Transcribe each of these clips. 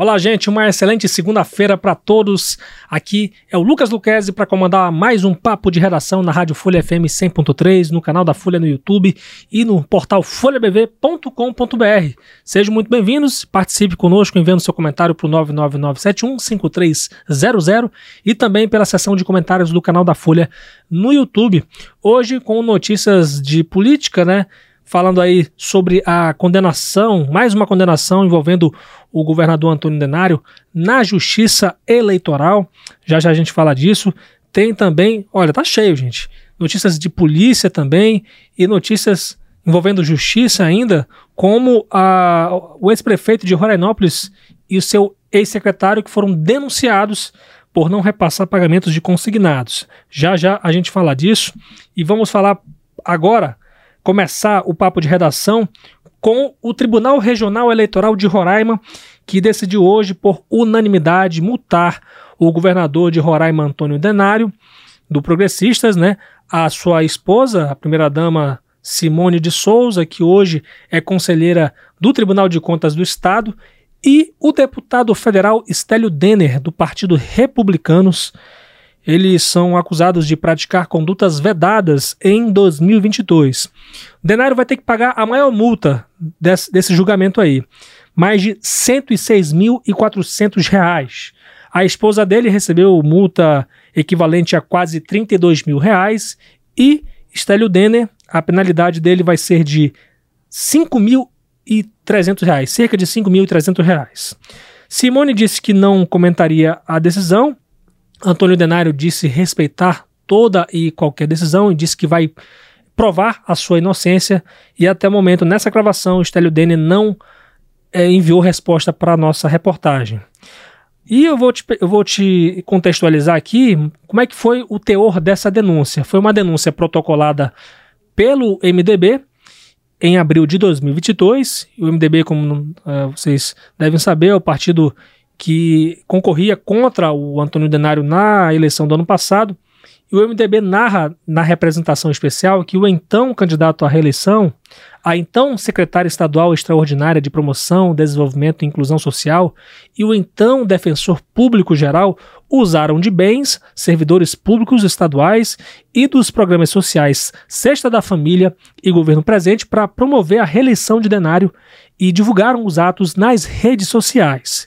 Olá, gente, uma excelente segunda-feira para todos. Aqui é o Lucas Luquezzi para comandar mais um papo de redação na Rádio Folha FM 100.3, no canal da Folha no YouTube e no portal folhabv.com.br. Sejam muito bem-vindos, participe conosco enviando seu comentário para o 999715300 e também pela seção de comentários do canal da Folha no YouTube. Hoje com notícias de política, né? Falando aí sobre a condenação, mais uma condenação envolvendo o governador Antônio Denário na justiça eleitoral. Já já a gente fala disso. Tem também, olha, tá cheio, gente. Notícias de polícia também e notícias envolvendo justiça ainda, como a, o ex-prefeito de Rorainópolis e o seu ex-secretário que foram denunciados por não repassar pagamentos de consignados. Já já a gente fala disso e vamos falar agora começar o papo de redação com o Tribunal Regional Eleitoral de Roraima, que decidiu hoje, por unanimidade, multar o governador de Roraima, Antônio Denário, do Progressistas, né? A sua esposa, a primeira-dama Simone de Souza, que hoje é conselheira do Tribunal de Contas do Estado, e o deputado federal Estélio Denner, do Partido Republicanos, eles são acusados de praticar condutas vedadas em 2022. Denário vai ter que pagar a maior multa desse, desse julgamento aí, mais de 106.400 reais. A esposa dele recebeu multa equivalente a quase 32 mil reais e Stélio Denner, a penalidade dele vai ser de 5.300 reais, cerca de 5.300 reais. Simone disse que não comentaria a decisão, Antônio Denário disse respeitar toda e qualquer decisão e disse que vai provar a sua inocência e até o momento nessa gravação Estélio Dene não é, enviou resposta para a nossa reportagem. E eu vou, te, eu vou te contextualizar aqui como é que foi o teor dessa denúncia. Foi uma denúncia protocolada pelo MDB em abril de 2022. E o MDB, como uh, vocês devem saber, é o partido que concorria contra o Antônio Denário na eleição do ano passado. E o MDB narra na representação especial que o então candidato à reeleição, a então secretária estadual extraordinária de Promoção, Desenvolvimento e Inclusão Social e o então defensor público geral usaram de bens, servidores públicos estaduais e dos programas sociais Sexta da Família e Governo Presente para promover a reeleição de Denário e divulgaram os atos nas redes sociais.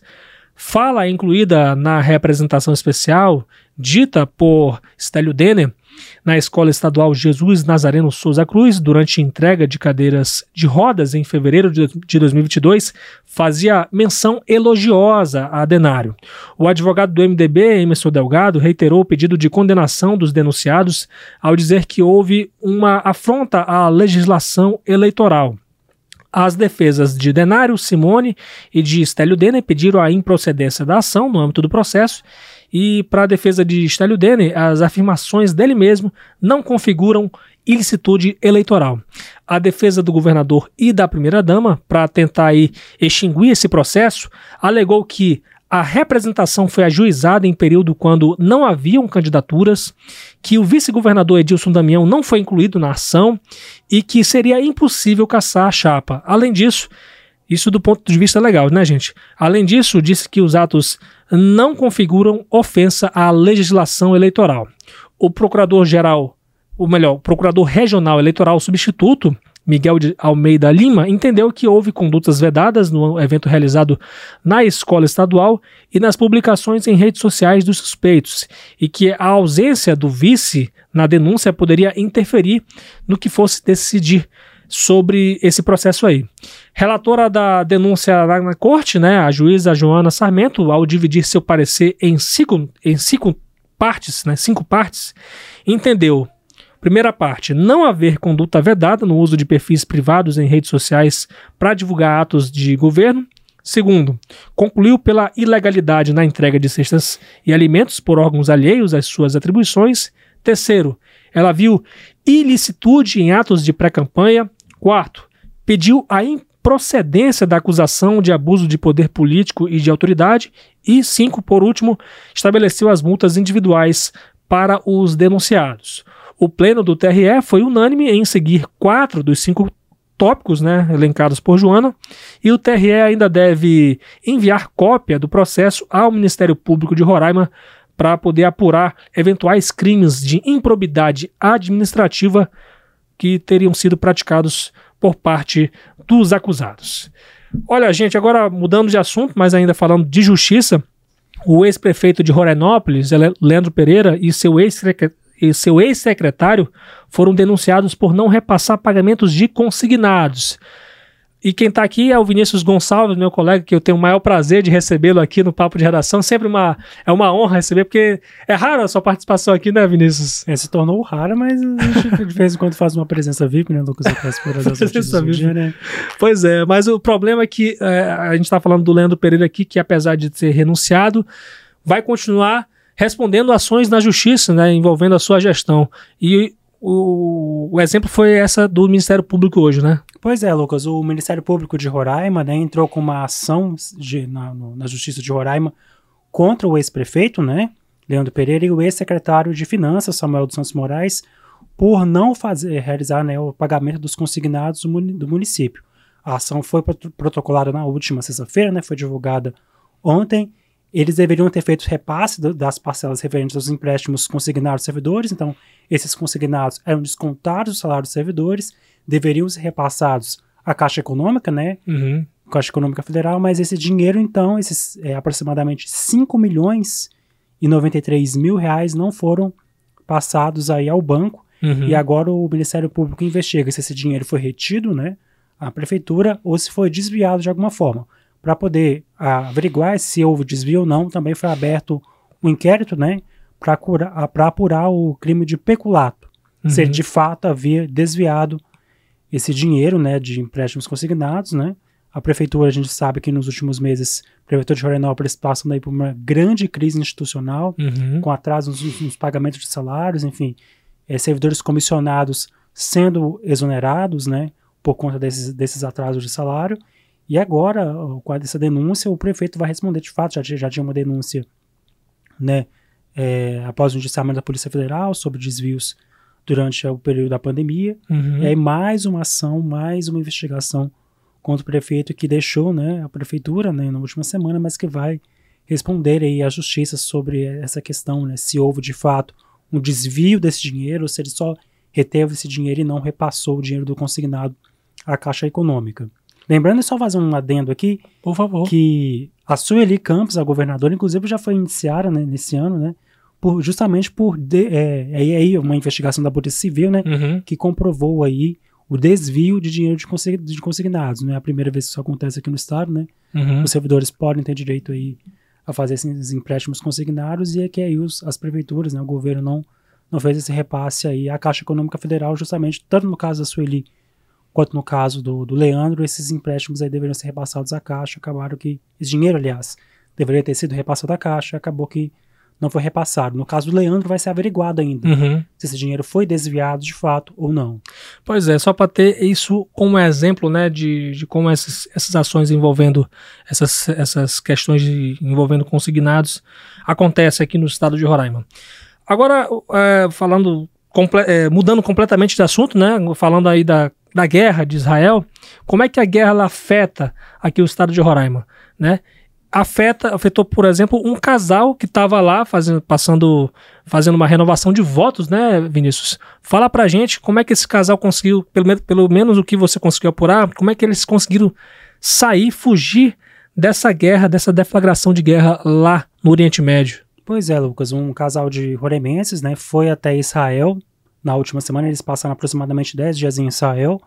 Fala incluída na representação especial, dita por Stélio Denner, na Escola Estadual Jesus Nazareno Souza Cruz, durante entrega de cadeiras de rodas em fevereiro de 2022, fazia menção elogiosa a Denário. O advogado do MDB, Emerson Delgado, reiterou o pedido de condenação dos denunciados ao dizer que houve uma afronta à legislação eleitoral. As defesas de Denário, Simone e de Stélio Denner pediram a improcedência da ação no âmbito do processo e, para a defesa de Stélio Denner, as afirmações dele mesmo não configuram ilicitude eleitoral. A defesa do governador e da primeira-dama, para tentar aí extinguir esse processo, alegou que a representação foi ajuizada em período quando não haviam candidaturas, que o vice-governador Edilson Damião não foi incluído na ação e que seria impossível caçar a chapa. Além disso, isso do ponto de vista legal, né, gente? Além disso, disse que os atos não configuram ofensa à legislação eleitoral. O procurador-geral, ou melhor, procurador regional eleitoral substituto, Miguel de Almeida Lima, entendeu que houve condutas vedadas no evento realizado na escola estadual e nas publicações em redes sociais dos suspeitos, e que a ausência do vice na denúncia poderia interferir no que fosse decidir sobre esse processo aí. Relatora da denúncia na corte, né, a juíza Joana Sarmento, ao dividir seu parecer em cinco, em cinco partes, né, cinco partes, entendeu Primeira parte, não haver conduta vedada no uso de perfis privados em redes sociais para divulgar atos de governo. Segundo, concluiu pela ilegalidade na entrega de cestas e alimentos por órgãos alheios às suas atribuições. Terceiro, ela viu ilicitude em atos de pré-campanha. Quarto, pediu a improcedência da acusação de abuso de poder político e de autoridade. E cinco, por último, estabeleceu as multas individuais para os denunciados. O pleno do TRE foi unânime em seguir quatro dos cinco tópicos, né, elencados por Joana, e o TRE ainda deve enviar cópia do processo ao Ministério Público de Roraima para poder apurar eventuais crimes de improbidade administrativa que teriam sido praticados por parte dos acusados. Olha, gente, agora mudando de assunto, mas ainda falando de justiça, o ex-prefeito de Rorainópolis, Leandro Pereira, e seu ex-secretário foram denunciados por não repassar pagamentos de consignados. E quem está aqui é o Vinícius Gonçalves, meu colega, que eu tenho o maior prazer de recebê-lo aqui no Papo de Redação. Sempre uma, é uma honra receber, porque é rara a sua participação aqui, né, Vinícius? É, se tornou rara, mas a gente de vez em quando faz uma presença VIP, né, Lucas? presença VIP. Dia, né? Pois é, mas o problema é que é, a gente está falando do Leandro Pereira aqui, que apesar de ter renunciado, vai continuar respondendo ações na justiça, né, envolvendo a sua gestão. E o, o exemplo foi essa do Ministério Público hoje, né? Pois é, Lucas. O Ministério Público de Roraima né, entrou com uma ação de, na, na Justiça de Roraima contra o ex-prefeito, né, Leandro Pereira, e o ex-secretário de Finanças, Samuel dos Santos Moraes, por não fazer, realizar né, o pagamento dos consignados do, do município. A ação foi protocolada na última sexta-feira, né, foi divulgada ontem, eles deveriam ter feito repasse das parcelas referentes aos empréstimos consignados aos servidores, então esses consignados eram descontados do salário dos servidores, deveriam ser repassados à Caixa Econômica, né? Uhum. Caixa Econômica Federal, mas esse dinheiro, então, esses é, aproximadamente 5 milhões e 93 mil reais não foram passados aí ao banco, uhum. e agora o Ministério Público investiga se esse dinheiro foi retido, né? à prefeitura ou se foi desviado de alguma forma para poder averiguar se houve desvio ou não, também foi aberto um inquérito, né, para apurar o crime de peculato, uhum. se de fato havia desviado esse dinheiro, né, de empréstimos consignados, né. A prefeitura, a gente sabe que nos últimos meses, a prefeitura de Florianópolis passando aí por uma grande crise institucional, uhum. com atrasos nos, nos, pagamentos de salários, enfim, é, servidores comissionados sendo exonerados, né, por conta desses, desses atrasos de salário, e agora, com essa denúncia, o prefeito vai responder de fato. Já, já tinha uma denúncia, né, é, após o indiciamento da Polícia Federal sobre desvios durante o período da pandemia. Uhum. E aí, mais uma ação, mais uma investigação contra o prefeito que deixou, né, a prefeitura, né, na última semana, mas que vai responder aí à justiça sobre essa questão, né, se houve de fato um desvio desse dinheiro, ou se ele só reteve esse dinheiro e não repassou o dinheiro do consignado à Caixa Econômica. Lembrando, só fazer um adendo aqui. Por favor. Que a Sueli Campos, a governadora, inclusive já foi iniciada né, nesse ano, né? Por, justamente por de, é, aí, aí uma investigação da Polícia Civil, né? Uhum. Que comprovou aí o desvio de dinheiro de, consig, de consignados. Não é a primeira vez que isso acontece aqui no estado, né? Uhum. Os servidores podem ter direito aí a fazer esses empréstimos consignados e é que aí os, as prefeituras, né, o governo não, não fez esse repasse aí à Caixa Econômica Federal, justamente, tanto no caso da Sueli quanto no caso do, do Leandro, esses empréstimos aí deveriam ser repassados à Caixa, acabaram que, esse dinheiro, aliás, deveria ter sido repassado à Caixa, acabou que não foi repassado. No caso do Leandro, vai ser averiguado ainda uhum. se esse dinheiro foi desviado de fato ou não. Pois é, só para ter isso como exemplo, né, de, de como essas, essas ações envolvendo essas, essas questões de, envolvendo consignados acontecem aqui no estado de Roraima. Agora, é, falando, comple é, mudando completamente de assunto, né, falando aí da da guerra de Israel, como é que a guerra afeta aqui o estado de Roraima, né? Afeta, afetou, por exemplo, um casal que estava lá fazendo, passando, fazendo uma renovação de votos, né, Vinícius? Fala pra gente como é que esse casal conseguiu, pelo, pelo menos o que você conseguiu apurar, como é que eles conseguiram sair, fugir dessa guerra, dessa deflagração de guerra lá no Oriente Médio. Pois é, Lucas, um casal de roremenses, né, foi até Israel na última semana, eles passaram aproximadamente 10 dias em Israel.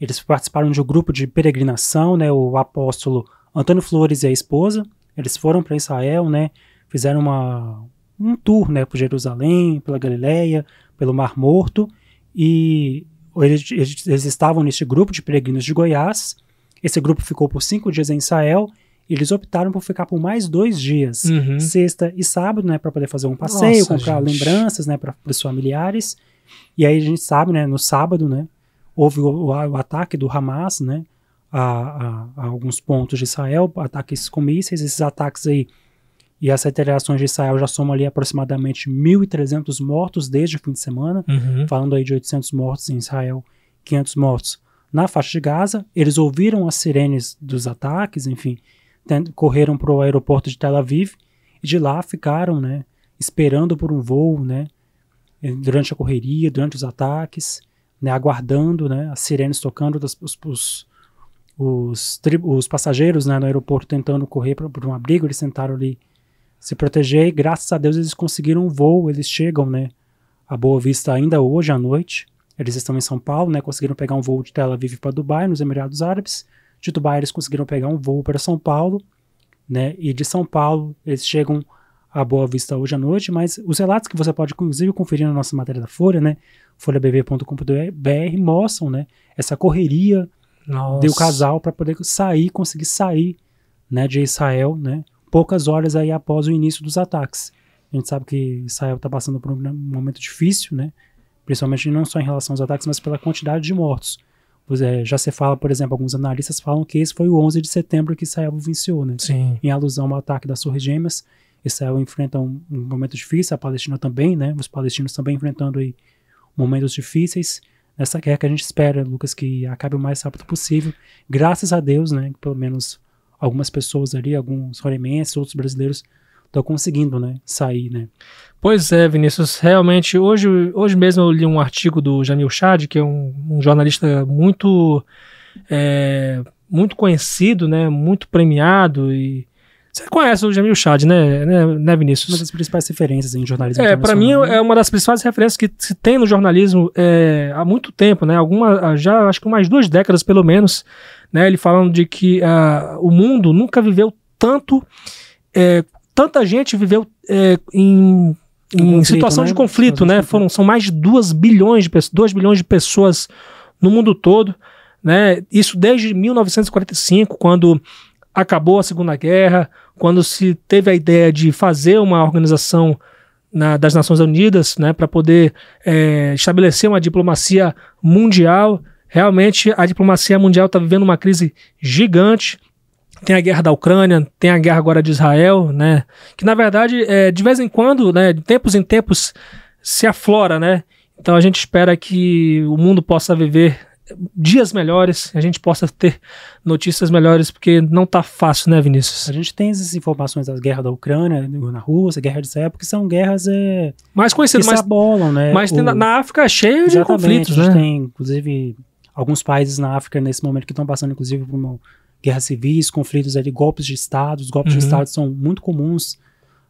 Eles participaram de um grupo de peregrinação, né? O apóstolo Antônio Flores e a esposa. Eles foram para Israel, né? Fizeram uma, um tour, né? Por Jerusalém, pela Galileia, pelo Mar Morto. E eles, eles, estavam neste grupo de peregrinos de Goiás. Esse grupo ficou por cinco dias em Israel eles optaram por ficar por mais dois dias, uhum. sexta e sábado, né, para poder fazer um passeio, Nossa, comprar gente. lembranças, né, para os familiares. E aí a gente sabe, né, no sábado, né, houve o, o, o ataque do Hamas, né, a, a, a, alguns pontos de Israel, ataques com mísseis, esses ataques aí e as retaliações de Israel já somam ali aproximadamente 1.300 mortos desde o fim de semana, uhum. falando aí de 800 mortos em Israel, 500 mortos na faixa de Gaza. Eles ouviram as sirenes dos ataques, enfim, correram para o aeroporto de Tel Aviv e de lá ficaram, né, esperando por um voo, né, durante a correria, durante os ataques, né, aguardando, né, as sirenes tocando, os, os, os, os passageiros né, no aeroporto tentando correr para um abrigo, eles tentaram ali se proteger e graças a Deus eles conseguiram um voo, eles chegam, né, a Boa Vista ainda hoje à noite, eles estão em São Paulo, né, conseguiram pegar um voo de Tel Aviv para Dubai, nos Emirados Árabes, de Dubai eles conseguiram pegar um voo para São Paulo, né, e de São Paulo eles chegam a Boa Vista hoje à noite, mas os relatos que você pode inclusive conferir na nossa matéria da Folha, né, folhabv.com.br, mostram, né, essa correria nossa. do casal para poder sair, conseguir sair, né, de Israel, né, poucas horas aí após o início dos ataques. A gente sabe que Israel está passando por um momento difícil, né, principalmente não só em relação aos ataques, mas pela quantidade de mortos. É, já se fala, por exemplo, alguns analistas falam que esse foi o 11 de setembro que Israel venceu, né? Sim. Em alusão ao ataque das Torres Gêmeas. Israel enfrenta um, um, momento difícil, a Palestina também, né? Os palestinos também enfrentando aí momentos difíceis. Nessa guerra que a gente espera, Lucas, que acabe o mais rápido possível. Graças a Deus, né? Pelo menos algumas pessoas ali, alguns roremenses, outros brasileiros estão conseguindo, né, sair, né. Pois é, Vinícius, realmente, hoje, hoje mesmo eu li um artigo do Jamil Chad, que é um, um jornalista muito, é, muito conhecido, né, muito premiado e você conhece o Jamil Chad, né, né, né, Vinícius? Uma das principais referências em jornalismo É, para mim né? é uma das principais referências que se tem no jornalismo é, há muito tempo, né? Alguma, já acho que umas duas décadas pelo menos, né? Ele falando de que uh, o mundo nunca viveu tanto é, tanta gente viveu é, em, em conflito, situação né? de conflito, né? Foram, são mais de 2 bilhões de, 2 bilhões de pessoas no mundo todo, né? Isso desde 1945, quando acabou a Segunda Guerra, quando se teve a ideia de fazer uma organização na, das Nações Unidas, né, para poder é, estabelecer uma diplomacia mundial. Realmente, a diplomacia mundial está vivendo uma crise gigante tem a guerra da Ucrânia, tem a guerra agora de Israel, né? Que na verdade, é, de vez em quando, né, de tempos em tempos, se aflora, né? Então a gente espera que o mundo possa viver dias melhores, a gente possa ter notícias melhores, porque não tá fácil, né, Vinícius? A gente tem essas informações das guerras da Ucrânia, na Rússia, guerra de Israel, porque são guerras é, mais conhecidas, mais abolam, né? Mas o, na, na, África é cheio de conflitos, a gente né? tem, inclusive, alguns países na África nesse momento que estão passando, inclusive, por uma guerras civis, conflitos ali, golpes de Estado. Os golpes uhum. de Estado são muito comuns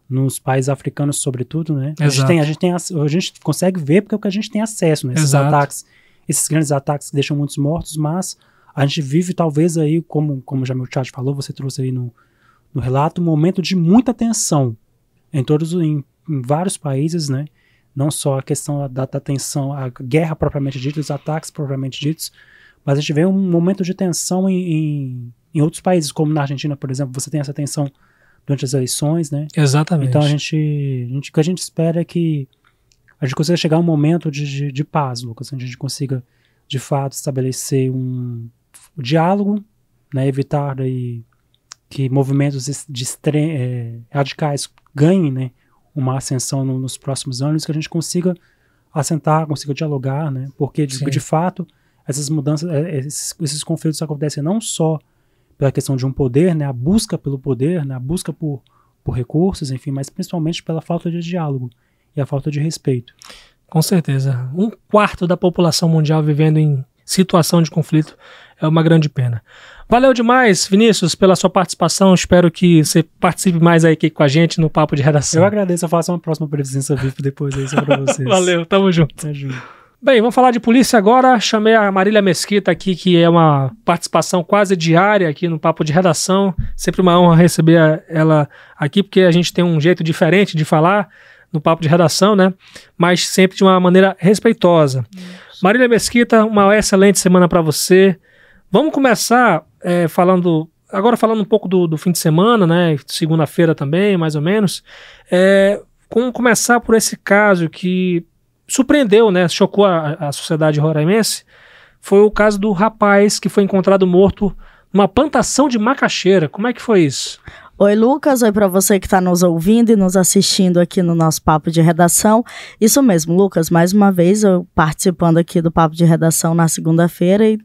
nos países africanos, sobretudo, né? A gente, tem, a, gente tem, a gente consegue ver porque é o que a gente tem acesso, né? Esses Exato. ataques, esses grandes ataques que deixam muitos mortos, mas a gente vive talvez aí, como, como já meu chat falou, você trouxe aí no, no relato, um momento de muita tensão em todos, em, em vários países, né? Não só a questão da, da tensão, a guerra propriamente dita, os ataques propriamente ditos, mas a gente vê um momento de tensão em, em, em, outros países, como na Argentina, por exemplo, você tem essa tensão durante as eleições, né? Exatamente. Então a gente, a gente o que a gente espera é que a gente consiga chegar a um momento de, de, de paz, Lucas, onde a gente consiga, de fato, estabelecer um, diálogo, né? Evitar daí que movimentos é, radicais ganhem, né? Uma ascensão no, nos próximos anos, que a gente consiga assentar, consiga dialogar, né? Porque de, de fato essas mudanças, é, esses, esses conflitos acontecem não só pela questão de um poder, né, a busca pelo poder, né, a busca por, por recursos, enfim, mas principalmente pela falta de diálogo e a falta de respeito. Com certeza. Um quarto da população mundial vivendo em situação de conflito é uma grande pena. Valeu demais, Vinícius, pela sua participação. Espero que você participe mais aí aqui com a gente no Papo de Redação. Eu agradeço. Eu faço uma próxima presença VIP depois aí só pra vocês. Valeu, tamo junto. Tamo junto. Bem, vamos falar de polícia agora. Chamei a Marília Mesquita aqui, que é uma participação quase diária aqui no Papo de Redação. Sempre uma honra receber ela aqui, porque a gente tem um jeito diferente de falar no Papo de Redação, né? Mas sempre de uma maneira respeitosa. Isso. Marília Mesquita, uma excelente semana para você. Vamos começar é, falando. Agora falando um pouco do, do fim de semana, né? Segunda-feira também, mais ou menos. É, vamos começar por esse caso que surpreendeu, né, chocou a, a sociedade roraimense, foi o caso do rapaz que foi encontrado morto numa plantação de macaxeira. Como é que foi isso? Oi, Lucas. Oi para você que está nos ouvindo e nos assistindo aqui no nosso papo de redação. Isso mesmo, Lucas. Mais uma vez eu participando aqui do papo de redação na segunda-feira e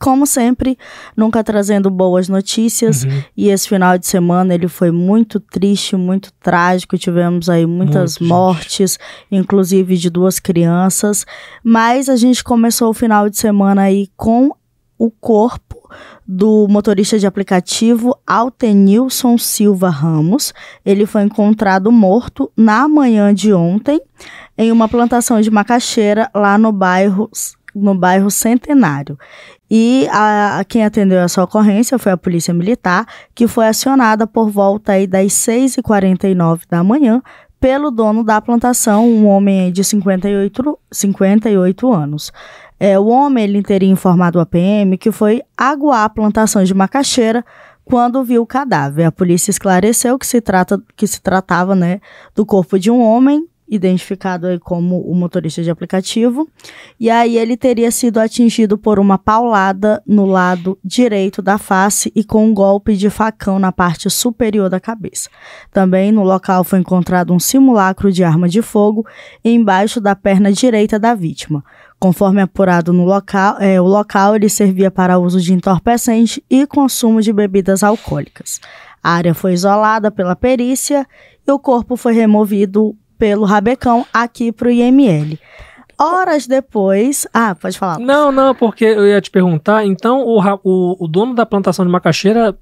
como sempre, nunca trazendo boas notícias. Uhum. E esse final de semana ele foi muito triste, muito trágico. Tivemos aí muitas Muito, gente. mortes, inclusive de duas crianças. Mas a gente começou o final de semana aí com o corpo do motorista de aplicativo Altenilson Silva Ramos. Ele foi encontrado morto na manhã de ontem em uma plantação de macaxeira lá no bairro no bairro Centenário. E a, a quem atendeu essa ocorrência foi a Polícia Militar, que foi acionada por volta aí das 6h49 da manhã pelo dono da plantação, um homem de 58, 58 anos. É, o homem ele teria informado a PM que foi aguar a plantação de macaxeira quando viu o cadáver. A polícia esclareceu que se, trata, que se tratava né, do corpo de um homem identificado aí como o motorista de aplicativo, e aí ele teria sido atingido por uma paulada no lado direito da face e com um golpe de facão na parte superior da cabeça. Também no local foi encontrado um simulacro de arma de fogo embaixo da perna direita da vítima. Conforme apurado no local, é, o local ele servia para uso de entorpecente e consumo de bebidas alcoólicas. A área foi isolada pela perícia e o corpo foi removido pelo Rabecão aqui para o IML. Horas depois. Ah, pode falar. Não, não, porque eu ia te perguntar. Então, o, o, o dono da plantação de macaxeira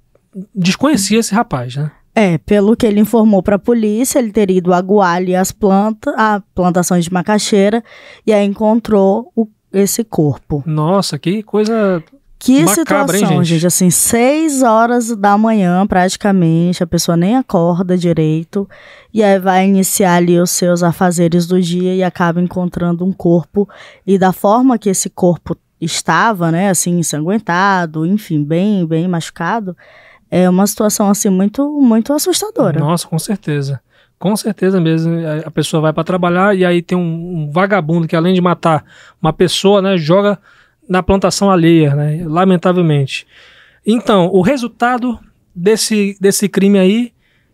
desconhecia esse rapaz, né? É, pelo que ele informou para a polícia, ele teria ido aguar ali as plantas, a plantações de macaxeira, e aí encontrou o- esse corpo. Nossa, que coisa. Que Macabra, hein, situação, gente? gente? Assim, seis horas da manhã, praticamente, a pessoa nem acorda direito, e aí vai iniciar ali os seus afazeres do dia e acaba encontrando um corpo. E da forma que esse corpo estava, né, assim, ensanguentado, enfim, bem, bem machucado, é uma situação, assim, muito, muito assustadora. Nossa, com certeza. Com certeza mesmo. A- pessoa vai para trabalhar e aí tem um, um vagabundo que, além de matar uma pessoa, né, joga na plantação alheia, né? Lamentavelmente. Então, o resultado desse, desse crime aí,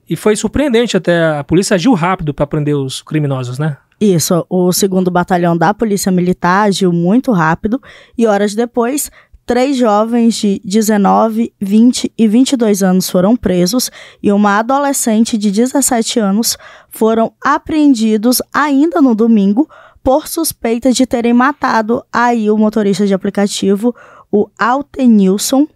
e foi surpreendente até, a polícia agiu rápido para prender os criminosos, né? Isso, o segundo batalhão da Polícia Militar agiu muito rápido e horas depois, três jovens de 19, 20 e 22 anos foram presos e uma adolescente de 17 anos foram apreendidos ainda no domingo por suspeita de terem matado aí o motorista de aplicativo, o Altenilson,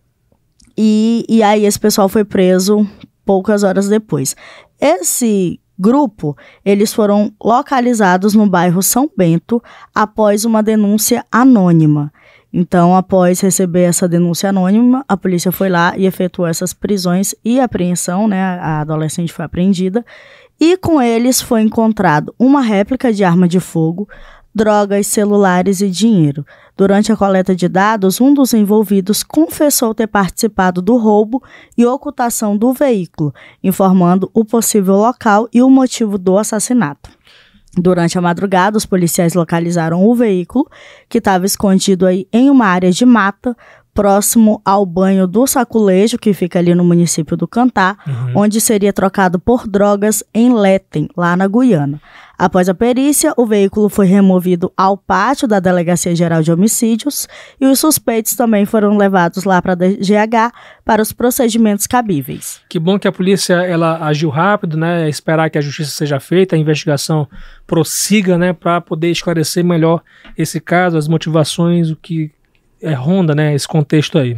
e, e aí esse pessoal foi preso poucas horas depois. Esse grupo, eles foram localizados no bairro São Bento após uma denúncia anônima. Então, após receber essa denúncia anônima, a polícia foi lá e efetuou essas prisões e apreensão, né? A adolescente foi apreendida. E com eles foi encontrado uma réplica de arma de fogo, drogas, celulares e dinheiro. Durante a coleta de dados, um dos envolvidos confessou ter participado do roubo e ocultação do veículo, informando o possível local e o motivo do assassinato. Durante a madrugada, os policiais localizaram o veículo, que estava escondido aí em uma área de mata, próximo ao banho do Saculejo, que fica ali no município do Cantá, onde seria trocado por drogas em Letem, lá na Guiana. Após a perícia, o veículo foi removido ao pátio da Delegacia Geral de Homicídios e os suspeitos também foram levados lá para a DGH para os procedimentos cabíveis. Que bom que a polícia ela agiu rápido, né? Esperar que a justiça seja feita, a investigação prossiga, né? Para poder esclarecer melhor esse caso, as motivações, o que é, ronda, né? Esse contexto aí.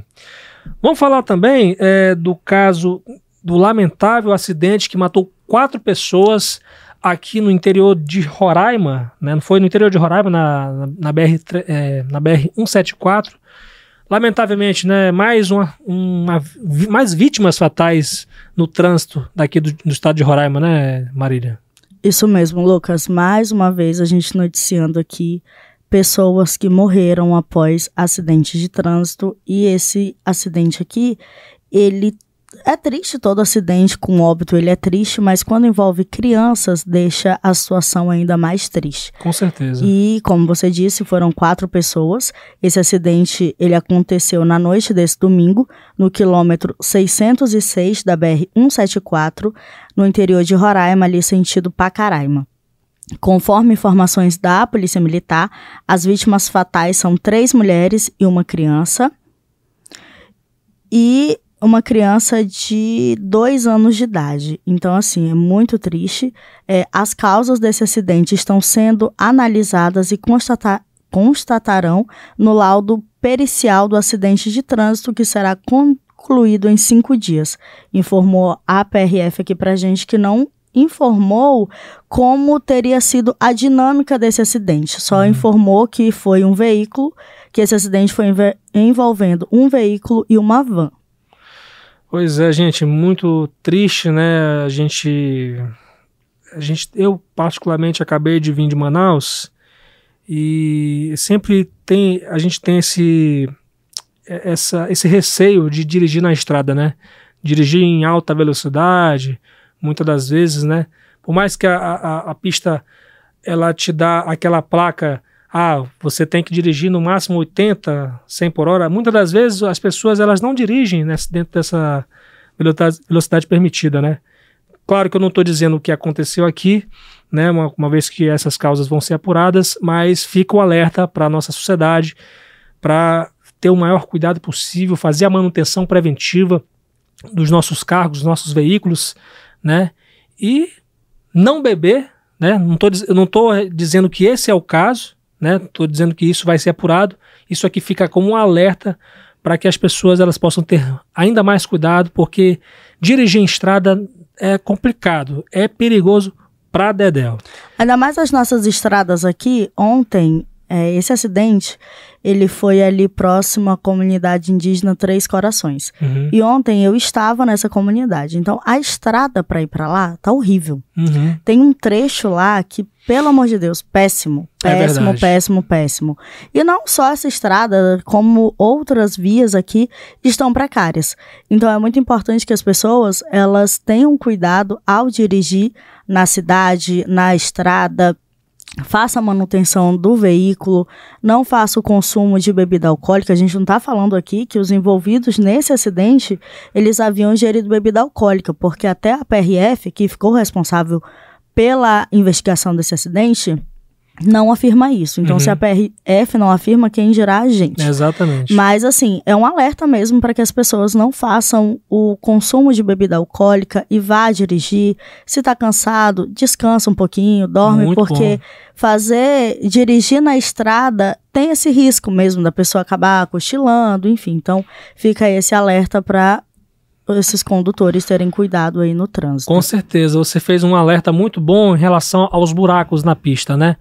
Vamos falar também é, do caso do lamentável acidente que matou quatro pessoas aqui no interior de Roraima, né? Não foi no interior de Roraima, na, na, na BR, é, na BR 174. Lamentavelmente, né, mais, uma, uma, mais vítimas fatais no trânsito daqui do, do estado de Roraima, né, Marília? Isso mesmo, Lucas. Mais uma vez a gente noticiando aqui pessoas que morreram após acidentes de trânsito e esse acidente aqui, ele é triste todo acidente com óbito, ele é triste, mas quando envolve crianças deixa a situação ainda mais triste. Com certeza. E, como você disse, foram quatro pessoas. Esse acidente ele aconteceu na noite desse domingo, no quilômetro 606 da BR-174, no interior de Roraima, ali sentido Pacaraima. Conforme informações da Polícia Militar, as vítimas fatais são três mulheres e uma criança. e uma criança de dois anos de idade. Então, assim, é muito triste. É, as causas desse acidente estão sendo analisadas e constatar, constatarão no laudo pericial do acidente de trânsito, que será concluído em cinco dias. Informou a PRF aqui pra gente que não informou como teria sido a dinâmica desse acidente. Só uhum. informou que foi um veículo, que esse acidente foi envolvendo um veículo e uma van. Pois é, gente, muito triste, né? A gente, a gente, eu particularmente acabei de vir de Manaus e sempre tem, a gente tem esse, essa, esse receio de dirigir na estrada, né? Dirigir em alta velocidade, muitas das vezes, né? Por mais que a, a, a pista ela te dá aquela placa ah, você tem que dirigir no máximo 80, 100 por hora. Muitas das vezes as pessoas elas não dirigem nessa, dentro dessa velocidade, permitida, né? Claro que eu não estou dizendo o que aconteceu aqui, né? Uma, uma, vez que essas causas vão ser apuradas, mas fica o alerta para a nossa sociedade para ter o maior cuidado possível, fazer a manutenção preventiva dos nossos carros, dos nossos veículos, né? E não beber, né? Não tô, eu não estou dizendo que esse é o caso, né? Estou dizendo que isso vai ser apurado. Isso aqui fica como um alerta para que as pessoas elas possam ter ainda mais cuidado, porque dirigir em estrada é complicado, é perigoso para Dedéu. Ainda mais as nossas estradas aqui. Ontem, é, esse acidente ele foi ali próximo à comunidade indígena Três Corações. Uhum. E ontem eu estava nessa comunidade. Então a estrada para ir para lá tá horrível. Uhum. Tem um trecho lá que, pelo amor de Deus, péssimo. É péssimo, é péssimo, péssimo. E não só essa estrada, como outras vias aqui estão precárias. Então é muito importante que as pessoas elas tenham cuidado ao dirigir na cidade, na estrada, faça a manutenção do veículo, não faça o consumo de bebida alcoólica. A gente não está falando aqui que os envolvidos nesse acidente eles haviam ingerido bebida alcoólica, porque até a PRF, que ficou responsável pela investigação desse acidente, não afirma isso. Então, uhum. se a PRF não afirma, quem dirá a gente. Exatamente. Mas, assim, é um alerta mesmo para que as pessoas não façam o consumo de bebida alcoólica e vá dirigir. Se está cansado, descansa um pouquinho, dorme, Muito porque bom. fazer, dirigir na estrada tem esse risco mesmo da pessoa acabar cochilando, enfim. Então, fica esse alerta para esses condutores terem cuidado aí no trânsito. Com certeza, você fez um alerta muito bom em relação aos buracos na pista, né?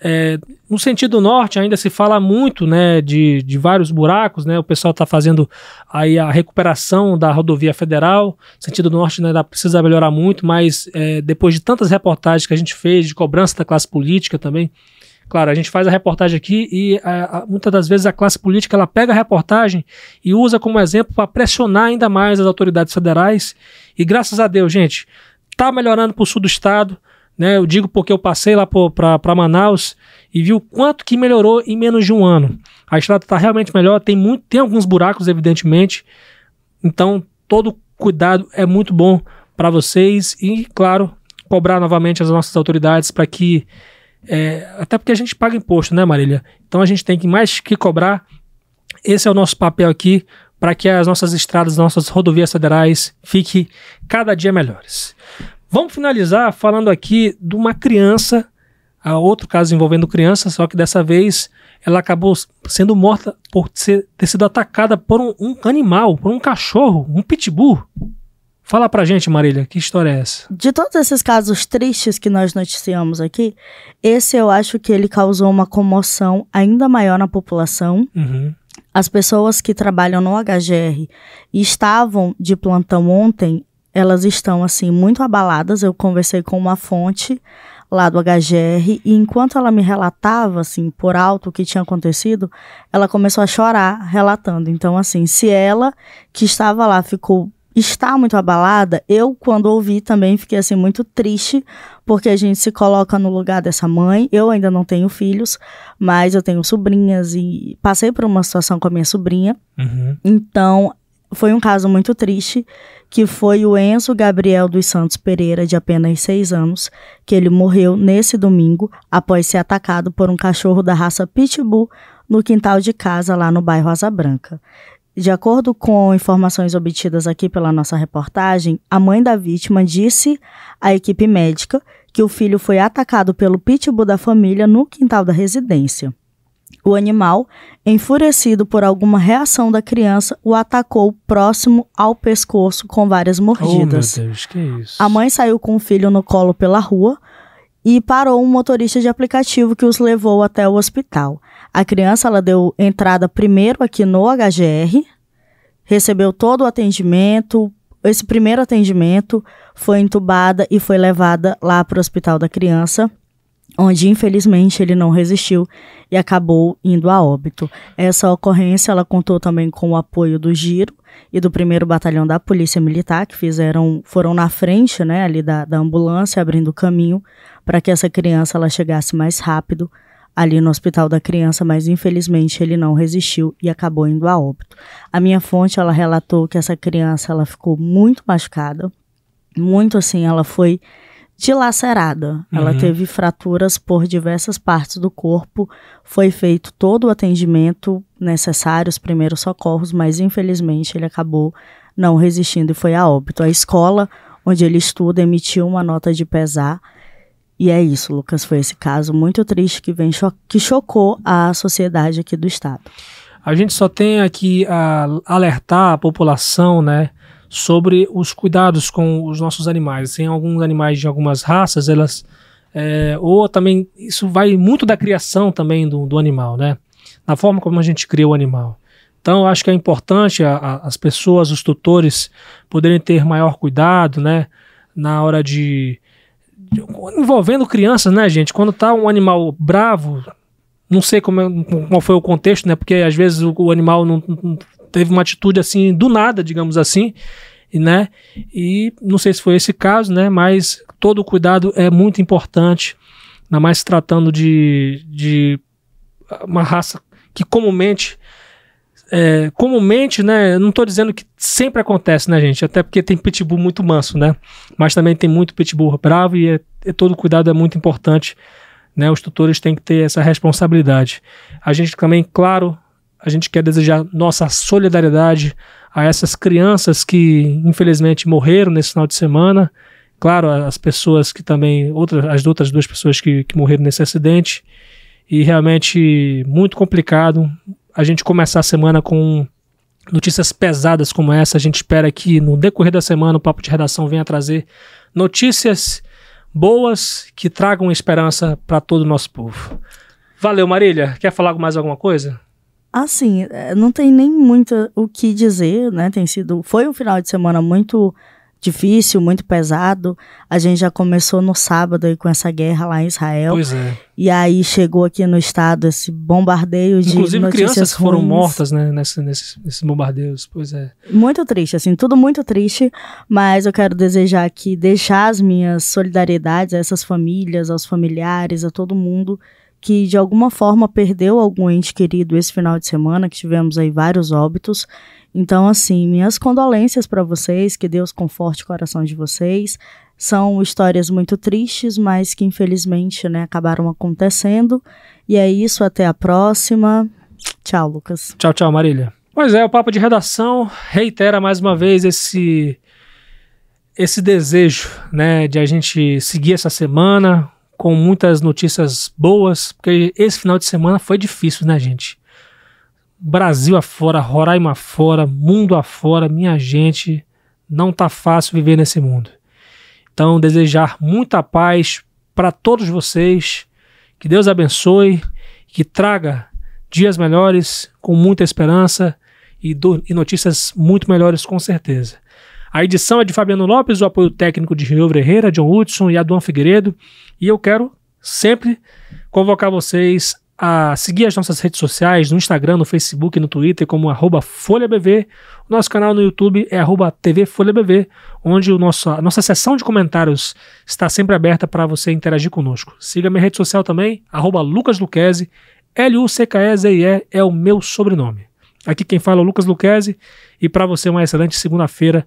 É, no sentido norte ainda se fala muito né, de, de vários buracos, né? O pessoal está fazendo aí a recuperação da rodovia federal. Sentido norte né, ainda precisa melhorar muito, mas é, depois de tantas reportagens que a gente fez de cobrança da classe política também, Claro, a gente faz a reportagem aqui e a, a, muitas das vezes a classe política ela pega a reportagem e usa como exemplo para pressionar ainda mais as autoridades federais. E graças a Deus, gente, tá melhorando para o sul do estado. Né? Eu digo porque eu passei lá para Manaus e vi o quanto que melhorou em menos de um ano. A estrada está realmente melhor, tem, muito, tem alguns buracos, evidentemente. Então, todo cuidado é muito bom para vocês e, claro, cobrar novamente as nossas autoridades para que é, até porque a gente paga imposto, né, Marília? Então a gente tem que mais que cobrar. Esse é o nosso papel aqui para que as nossas estradas, nossas rodovias federais fiquem cada dia melhores. Vamos finalizar falando aqui de uma criança, outro caso envolvendo criança, só que dessa vez ela acabou sendo morta por ser, ter sido atacada por um, um animal, por um cachorro, um pitbull. Fala pra gente, Marília, que história é essa? De todos esses casos tristes que nós noticiamos aqui, esse eu acho que ele causou uma comoção ainda maior na população. Uhum. As pessoas que trabalham no HGR e estavam de plantão ontem, elas estão assim muito abaladas. Eu conversei com uma fonte lá do HGR e enquanto ela me relatava assim por alto o que tinha acontecido, ela começou a chorar relatando. Então assim, se ela que estava lá ficou está muito abalada, eu, quando ouvi, também fiquei assim muito triste, porque a gente se coloca no lugar dessa mãe. Eu ainda não tenho filhos, mas eu tenho sobrinhas e passei por uma situação com a minha sobrinha. Uhum. Então, foi um caso muito triste, que foi o Enzo Gabriel dos Santos Pereira, de apenas seis anos, que ele morreu nesse domingo após ser atacado por um cachorro da raça Pitbull no quintal de casa lá no bairro Asa Branca. De acordo com informações obtidas aqui pela nossa reportagem, a mãe da vítima disse à equipe médica que o filho foi atacado pelo pitbull da família no quintal da residência. O animal, enfurecido por alguma reação da criança, o atacou próximo ao pescoço com várias mordidas. Oh, meu Deus, que isso? A mãe saiu com o filho no colo pela rua e parou um motorista de aplicativo que os levou até o hospital. A criança ela deu entrada primeiro aqui no HGR, recebeu todo o atendimento. Esse primeiro atendimento foi entubada e foi levada lá para o hospital da criança, onde infelizmente ele não resistiu e acabou indo a óbito. Essa ocorrência ela contou também com o apoio do Giro e do primeiro batalhão da Polícia Militar, que fizeram, foram na frente, né, ali da, da ambulância, abrindo caminho para que essa criança ela chegasse mais rápido ali no hospital da criança, mas infelizmente ele não resistiu e acabou indo a óbito. A minha fonte ela relatou que essa criança ela ficou muito machucada, muito assim, ela foi dilacerada. Uhum. Ela teve fraturas por diversas partes do corpo. Foi feito todo o atendimento necessário, os primeiros socorros, mas infelizmente ele acabou não resistindo e foi a óbito. A escola onde ele estuda emitiu uma nota de pesar e é isso, Lucas. Foi esse caso muito triste que, vem cho que chocou a sociedade aqui do estado. A gente só tem aqui a alertar a população, né, sobre os cuidados com os nossos animais. Tem alguns animais de algumas raças, elas é, ou também isso vai muito da criação também do, do animal, né? Na forma como a gente cria o animal. Então, acho que é importante a, a, as pessoas, os tutores, poderem ter maior cuidado, né, na hora de envolvendo crianças, né, gente? Quando tá um animal bravo, não sei como é, qual foi o contexto, né? Porque às vezes o, o animal não, não, teve uma atitude assim do nada, digamos assim, né? E não sei se foi esse caso, né? Mas todo cuidado é muito importante, ainda mais se tratando de, de uma raça que comumente é, comumente, né? Não estou dizendo que sempre acontece, né, gente? Até porque tem pitbull muito manso, né? Mas também tem muito pitbull bravo e é, é, todo cuidado é muito importante, né? Os tutores têm que ter essa responsabilidade. A gente também, claro, a gente quer desejar nossa solidariedade a essas crianças que infelizmente morreram nesse final de semana. Claro, as pessoas que também, outras, as outras duas pessoas que, que morreram nesse acidente. E realmente muito complicado, a gente começar a semana com notícias pesadas como essa. A gente espera que no decorrer da semana o Papo de Redação venha trazer notícias boas que tragam esperança para todo o nosso povo. Valeu, Marília. Quer falar mais alguma coisa? Assim, não tem nem muito o que dizer, né? Tem sido, foi um final de semana muito difícil, muito pesado. A gente já começou no sábado aí com essa guerra lá em Israel. Pois é. E aí chegou aqui no estado esse bombardeio de Inclusive, notícias crianças ruins. foram mortas, né, nesses, nesses bombardeios. Pois é. Muito triste, assim, tudo muito triste. Mas eu quero desejar aqui, deixar as minhas solidariedades a essas famílias, aos familiares, a todo mundo que de alguma forma perdeu algum ente querido esse final de semana, que tivemos aí vários óbitos. Então, assim, minhas condolências para vocês, que Deus conforte o coração de vocês. São histórias muito tristes, mas que infelizmente né, acabaram acontecendo. E é isso, até a próxima. Tchau, Lucas. Tchau, tchau, Marília. Pois é, o Papo de Redação reitera mais uma vez esse, esse desejo né, de a gente seguir essa semana com muitas notícias boas, porque esse final de semana foi difícil, né, gente? Brasil afora, Roraima afora, mundo afora, minha gente, não tá fácil viver nesse mundo. Então, desejar muita paz para todos vocês, que Deus abençoe, que traga dias melhores, com muita esperança e, do, e notícias muito melhores, com certeza. A edição é de Fabiano Lopes, o apoio técnico de Rio Herrera, John Hudson e Aduan Figueiredo. E eu quero sempre convocar vocês a seguir as nossas redes sociais, no Instagram, no Facebook no Twitter, como arroba FolhaBV. O nosso canal no YouTube é arroba TVFolhaBV, onde o nosso, a nossa seção de comentários está sempre aberta para você interagir conosco. Siga minha rede social também, arroba L-U-C-K-E-Z-I-E é o meu sobrenome. Aqui quem fala é o Lucas Luquezzi, e para você uma excelente segunda-feira.